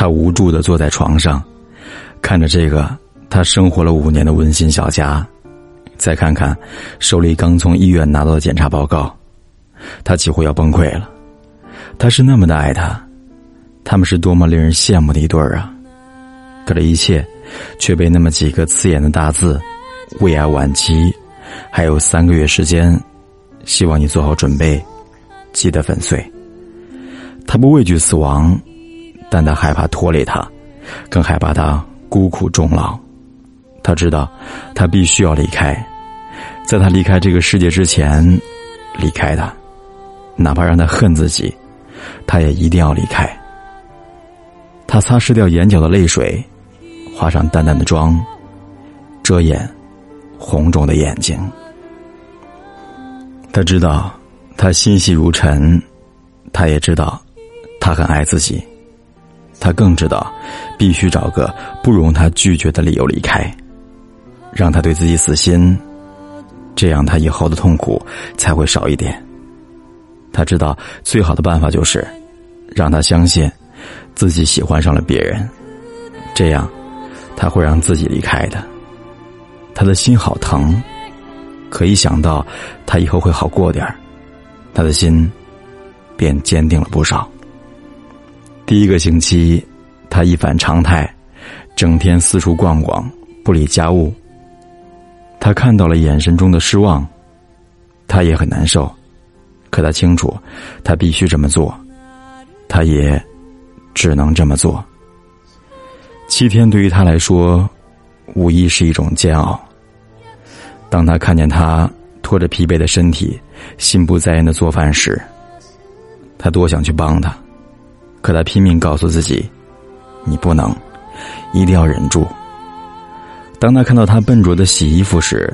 他无助的坐在床上，看着这个他生活了五年的温馨小家，再看看手里刚从医院拿到的检查报告，他几乎要崩溃了。他是那么的爱他，他们是多么令人羡慕的一对儿啊！可这一切，却被那么几个刺眼的大字：“胃癌晚期，还有三个月时间，希望你做好准备。”击得粉碎。他不畏惧死亡，但他害怕拖累他，更害怕他孤苦终老。他知道，他必须要离开，在他离开这个世界之前，离开他，哪怕让他恨自己，他也一定要离开。他擦拭掉眼角的泪水，化上淡淡的妆，遮掩红肿的眼睛。他知道。他心细如尘，他也知道，他很爱自己，他更知道，必须找个不容他拒绝的理由离开，让他对自己死心，这样他以后的痛苦才会少一点。他知道最好的办法就是，让他相信，自己喜欢上了别人，这样，他会让自己离开的。他的心好疼，可一想到他以后会好过点儿。他的心便坚定了不少。第一个星期，他一反常态，整天四处逛逛，不理家务。他看到了眼神中的失望，他也很难受，可他清楚，他必须这么做，他也只能这么做。七天对于他来说，无疑是一种煎熬。当他看见他。拖着疲惫的身体，心不在焉的做饭时，他多想去帮他，可他拼命告诉自己：“你不能，一定要忍住。”当他看到他笨拙的洗衣服时，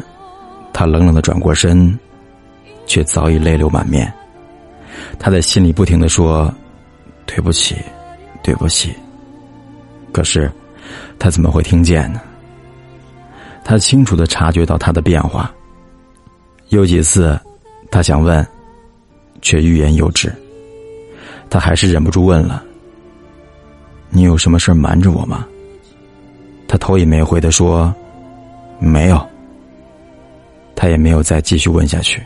他冷冷的转过身，却早已泪流满面。他在心里不停的说：“对不起，对不起。”可是，他怎么会听见呢？他清楚的察觉到他的变化。有几次，他想问，却欲言又止。他还是忍不住问了：“你有什么事瞒着我吗？”他头也没回的说：“没有。”他也没有再继续问下去。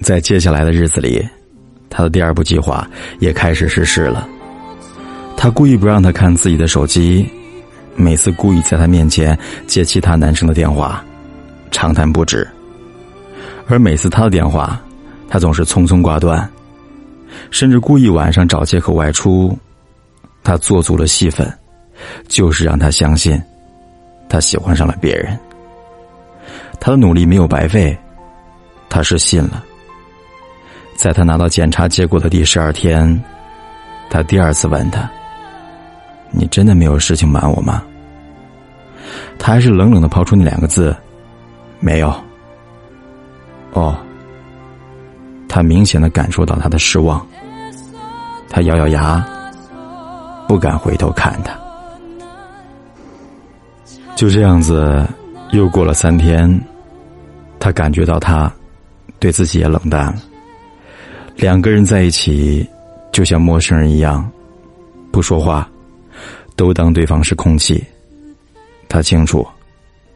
在接下来的日子里，他的第二步计划也开始实施了。他故意不让他看自己的手机，每次故意在他面前接其他男生的电话。长谈不止，而每次他的电话，他总是匆匆挂断，甚至故意晚上找借口外出。他做足了戏份，就是让他相信，他喜欢上了别人。他的努力没有白费，他是信了。在他拿到检查结果的第十二天，他第二次问他：“你真的没有事情瞒我吗？”他还是冷冷的抛出那两个字。没有。哦，他明显的感受到他的失望。他咬咬牙，不敢回头看他。就这样子，又过了三天，他感觉到他对自己也冷淡了。两个人在一起，就像陌生人一样，不说话，都当对方是空气。他清楚，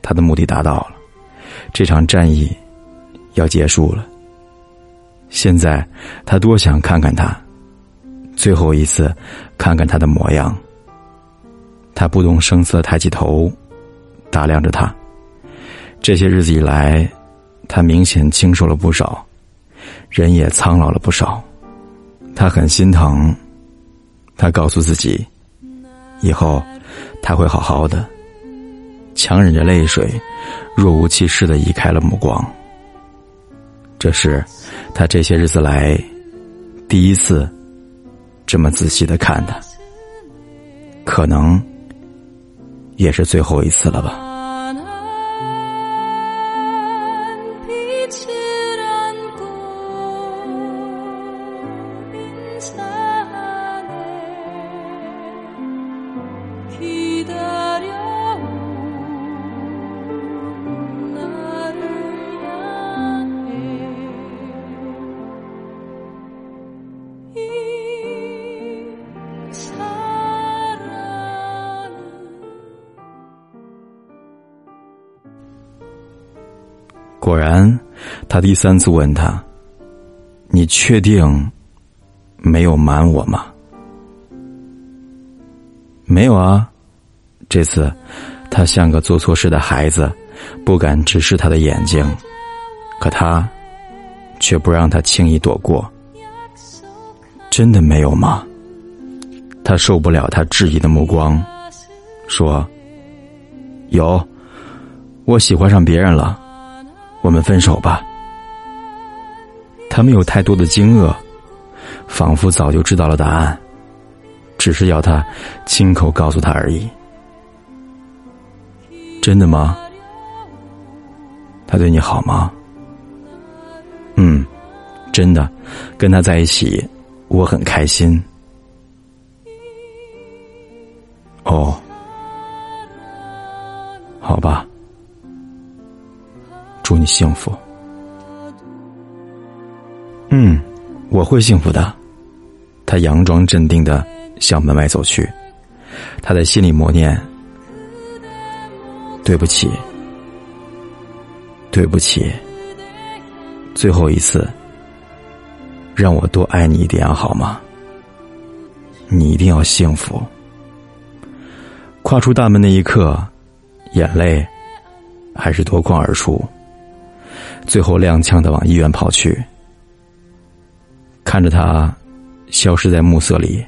他的目的达到了。这场战役要结束了。现在他多想看看他，最后一次看看他的模样。他不动声色抬起头，打量着他。这些日子以来，他明显清瘦了不少，人也苍老了不少。他很心疼，他告诉自己，以后他会好好的。强忍着泪水，若无其事的移开了目光。这是他这些日子来第一次这么仔细的看他，可能也是最后一次了吧。果然，他第三次问他：“你确定没有瞒我吗？”“没有啊。”这次，他像个做错事的孩子，不敢直视他的眼睛，可他却不让他轻易躲过。真的没有吗？他受不了他质疑的目光，说：“有，我喜欢上别人了，我们分手吧。”他没有太多的惊愕，仿佛早就知道了答案，只是要他亲口告诉他而已。真的吗？他对你好吗？嗯，真的，跟他在一起。我很开心。哦，好吧，祝你幸福。嗯，我会幸福的。他佯装镇定的向门外走去，他在心里默念：“对不起，对不起，最后一次。”让我多爱你一点好吗？你一定要幸福。跨出大门那一刻，眼泪还是夺眶而出，最后踉跄的往医院跑去。看着他消失在暮色里，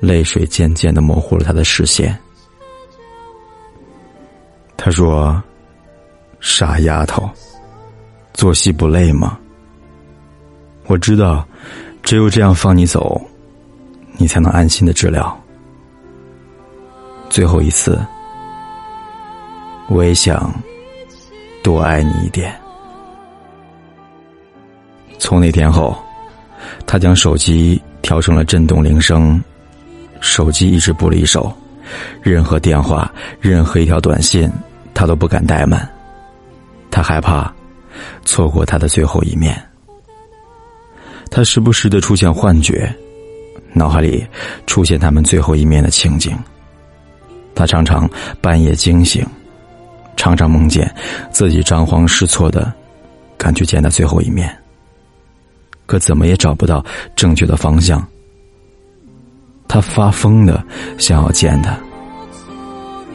泪水渐渐的模糊了他的视线。他说：“傻丫头，做戏不累吗？”我知道，只有这样放你走，你才能安心的治疗。最后一次，我也想多爱你一点。从那天后，他将手机调成了震动铃声，手机一直不离手，任何电话、任何一条短信，他都不敢怠慢，他害怕错过他的最后一面。他时不时的出现幻觉，脑海里出现他们最后一面的情景。他常常半夜惊醒，常常梦见自己张皇失措的赶去见他最后一面，可怎么也找不到正确的方向。他发疯的想要见他，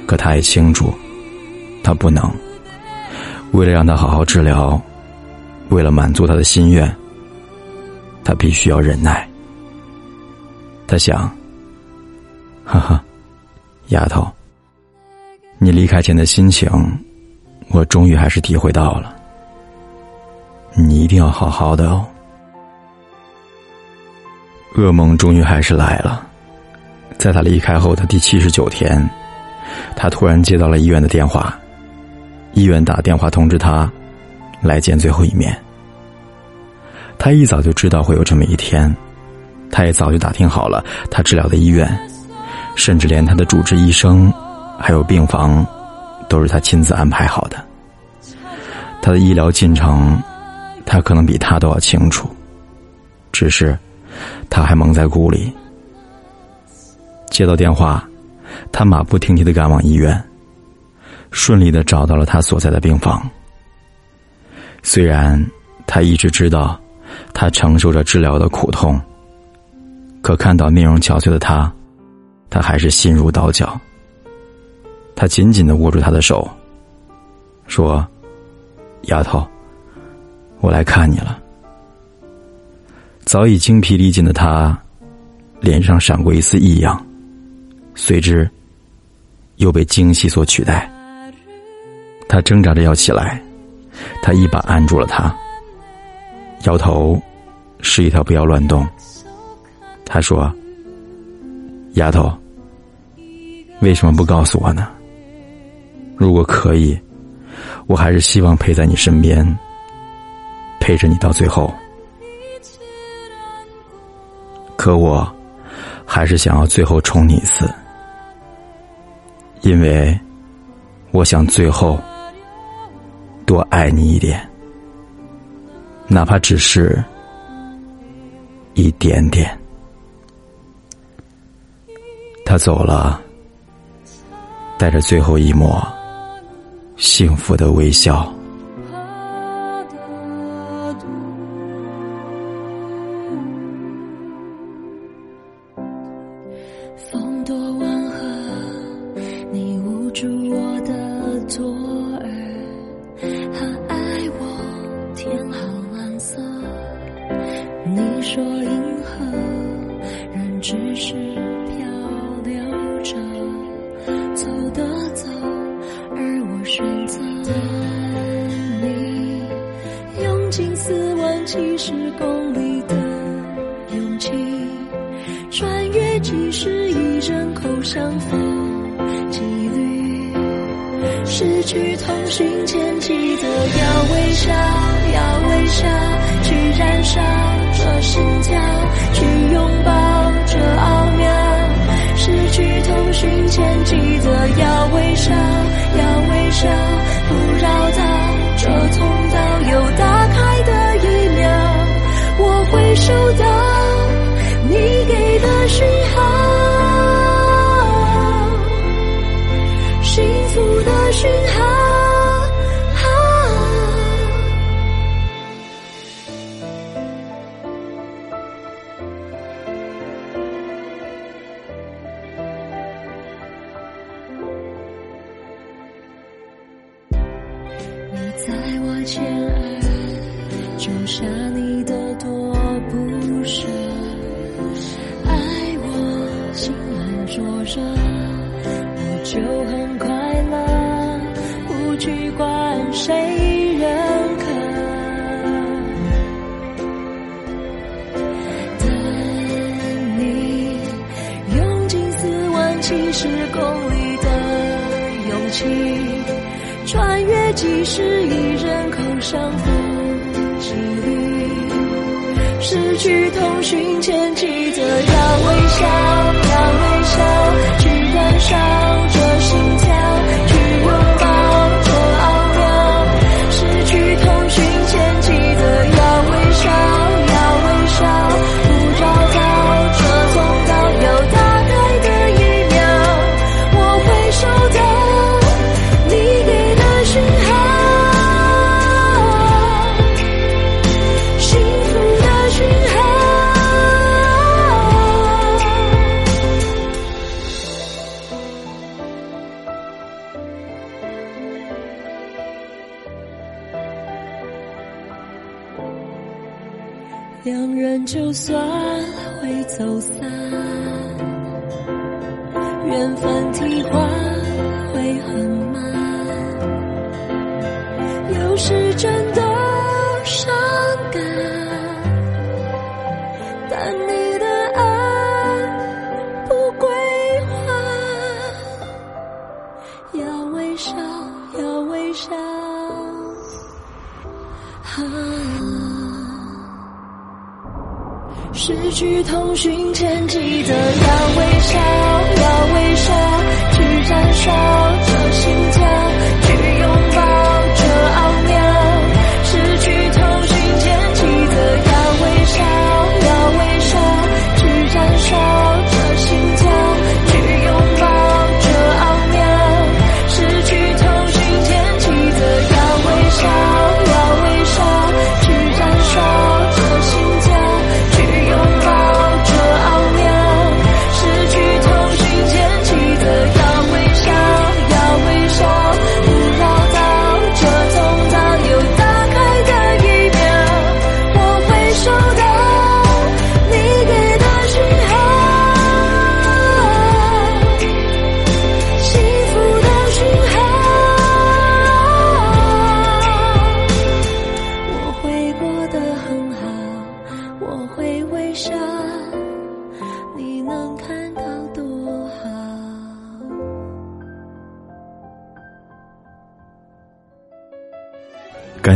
可他也清楚，他不能。为了让他好好治疗，为了满足他的心愿。他必须要忍耐。他想，哈哈，丫头，你离开前的心情，我终于还是体会到了。你一定要好好的哦。噩梦终于还是来了，在他离开后的第七十九天，他突然接到了医院的电话，医院打电话通知他来见最后一面。他一早就知道会有这么一天，他也早就打听好了他治疗的医院，甚至连他的主治医生，还有病房，都是他亲自安排好的。他的医疗进程，他可能比他都要清楚，只是他还蒙在鼓里。接到电话，他马不停蹄的赶往医院，顺利的找到了他所在的病房。虽然他一直知道。他承受着治疗的苦痛，可看到面容憔悴的他，他还是心如刀绞。他紧紧的握住他的手，说：“丫头，我来看你了。”早已精疲力尽的他，脸上闪过一丝异样，随之又被惊喜所取代。他挣扎着要起来，他一把按住了他。摇头，示意他不要乱动。他说：“丫头，为什么不告诉我呢？如果可以，我还是希望陪在你身边，陪着你到最后。可我，还是想要最后宠你一次，因为我想最后多爱你一点。”哪怕只是一点点，他走了，带着最后一抹幸福的微笑，怕的风多温和，你捂住我的左耳，他爱我，天好蓝色，你说银河，人只是漂流着，走的走。选择你，用尽四万七十公里的勇气，穿越几十亿人口相逢几率，失去同行前。没人可。等你用尽四万七十公里的勇气。穿越几十亿人口相逢几率，失去通讯前记得要微笑，要微笑，去燃烧两人就算会走散，缘分替换会很慢，有时真的伤感，但你的爱不归还，要微笑，要微笑。啊失去通讯前，记得要微笑，要微笑，去燃烧。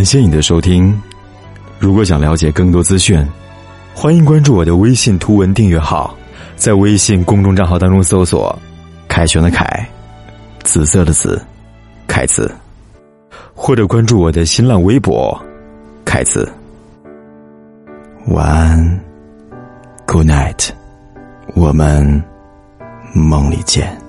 感谢你的收听，如果想了解更多资讯，欢迎关注我的微信图文订阅号，在微信公众账号当中搜索“凯旋的凯”，紫色的紫，凯子，或者关注我的新浪微博“凯子”。晚安，Good night，我们梦里见。